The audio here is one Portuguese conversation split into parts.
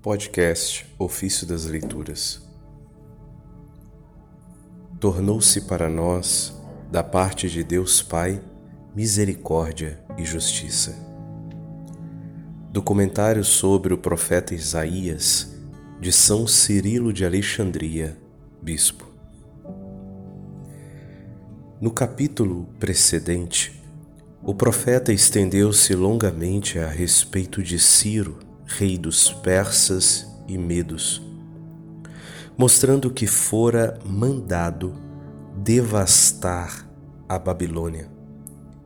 Podcast Ofício das Leituras Tornou-se para nós, da parte de Deus Pai, misericórdia e justiça. Documentário sobre o profeta Isaías, de São Cirilo de Alexandria, Bispo. No capítulo precedente, o profeta estendeu-se longamente a respeito de Ciro rei dos persas e medos, mostrando que fora mandado devastar a Babilônia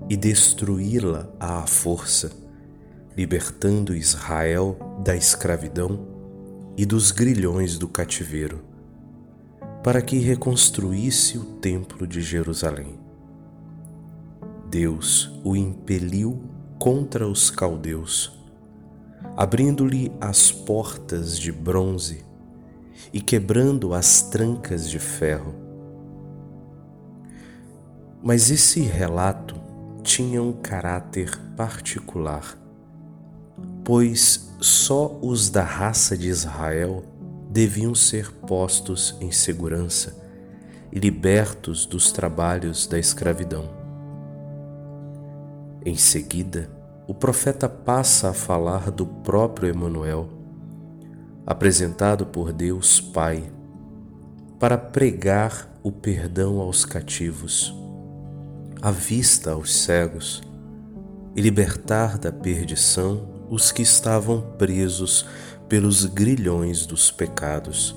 e destruí-la à força, libertando Israel da escravidão e dos grilhões do cativeiro, para que reconstruísse o templo de Jerusalém. Deus o impeliu contra os caldeus abrindo-lhe as portas de bronze e quebrando as trancas de ferro. Mas esse relato tinha um caráter particular, pois só os da raça de Israel deviam ser postos em segurança e libertos dos trabalhos da escravidão. Em seguida, o profeta passa a falar do próprio Emanuel, apresentado por Deus Pai, para pregar o perdão aos cativos, a vista aos cegos e libertar da perdição os que estavam presos pelos grilhões dos pecados,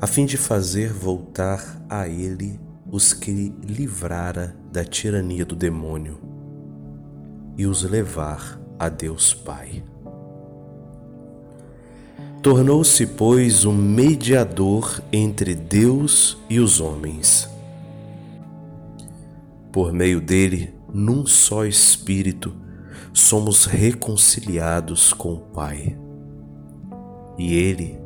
a fim de fazer voltar a ele os que livrara da tirania do demônio e os levar a Deus Pai. Tornou-se, pois, um mediador entre Deus e os homens. Por meio dele, num só Espírito, somos reconciliados com o Pai. E Ele,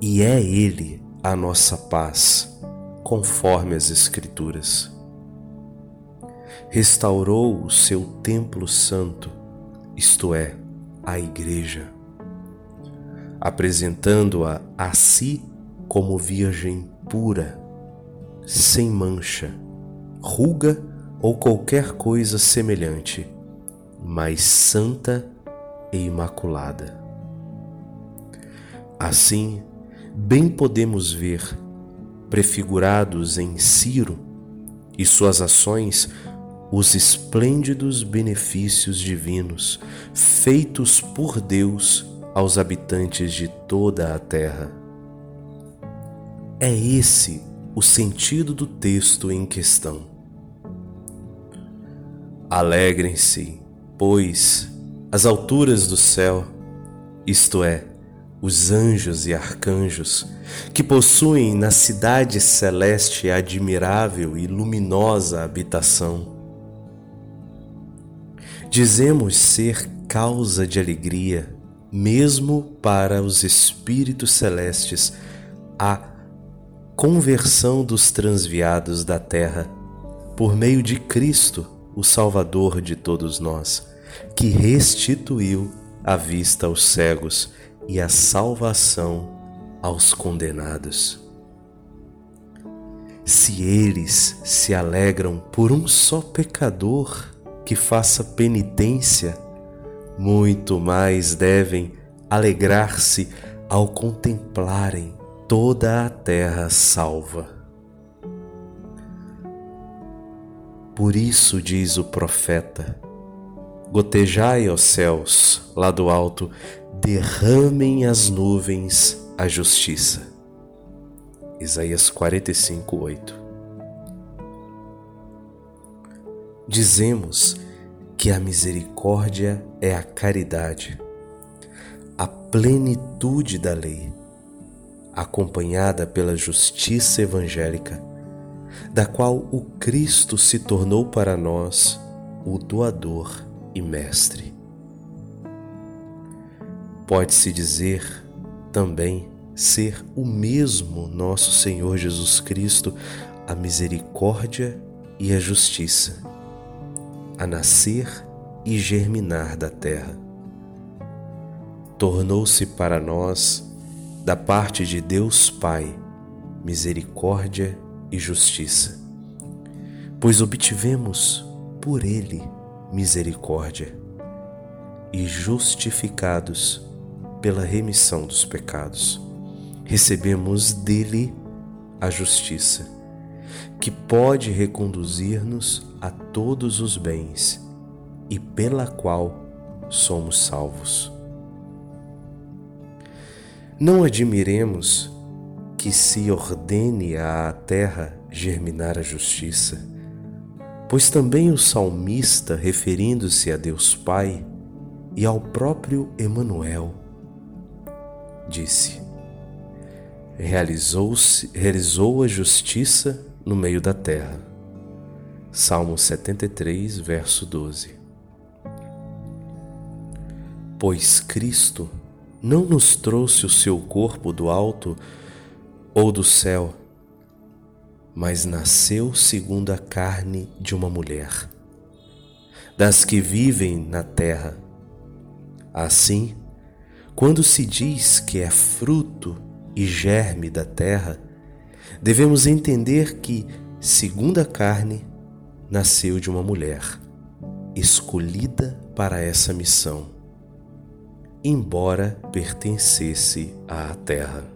e é Ele a nossa paz, conforme as Escrituras restaurou o seu templo santo, isto é, a Igreja, apresentando-a a si como virgem pura, sem mancha, ruga ou qualquer coisa semelhante, mas santa e imaculada. Assim, bem podemos ver, prefigurados em Ciro e suas ações, os esplêndidos benefícios divinos feitos por Deus aos habitantes de toda a terra. É esse o sentido do texto em questão. Alegrem-se, pois, as alturas do céu, isto é, os anjos e arcanjos, que possuem na cidade celeste admirável e luminosa habitação Dizemos ser causa de alegria, mesmo para os espíritos celestes, a conversão dos transviados da terra, por meio de Cristo, o Salvador de todos nós, que restituiu a vista aos cegos e a salvação aos condenados. Se eles se alegram por um só pecador, que faça penitência, muito mais devem alegrar-se ao contemplarem toda a terra salva. Por isso diz o profeta: Gotejai, ó céus, lá do alto, derramem as nuvens a justiça. Isaías 45, 8. Dizemos que a misericórdia é a caridade, a plenitude da lei, acompanhada pela justiça evangélica, da qual o Cristo se tornou para nós o doador e mestre. Pode-se dizer também ser o mesmo nosso Senhor Jesus Cristo, a misericórdia e a justiça a nascer e germinar da terra. tornou-se para nós, da parte de Deus Pai, misericórdia e justiça, pois obtivemos por Ele misericórdia e justificados pela remissão dos pecados, recebemos dele a justiça, que pode reconduzir-nos a todos os bens e pela qual somos salvos. Não admiremos que se ordene à terra germinar a justiça, pois também o salmista, referindo-se a Deus Pai e ao próprio Emanuel, disse: Realizou-se, realizou a justiça no meio da terra. Salmo 73, verso 12. Pois Cristo não nos trouxe o seu corpo do alto ou do céu, mas nasceu segundo a carne de uma mulher, das que vivem na terra. Assim, quando se diz que é fruto e germe da terra, devemos entender que, segundo a carne, nasceu de uma mulher, escolhida para essa missão, embora pertencesse à terra.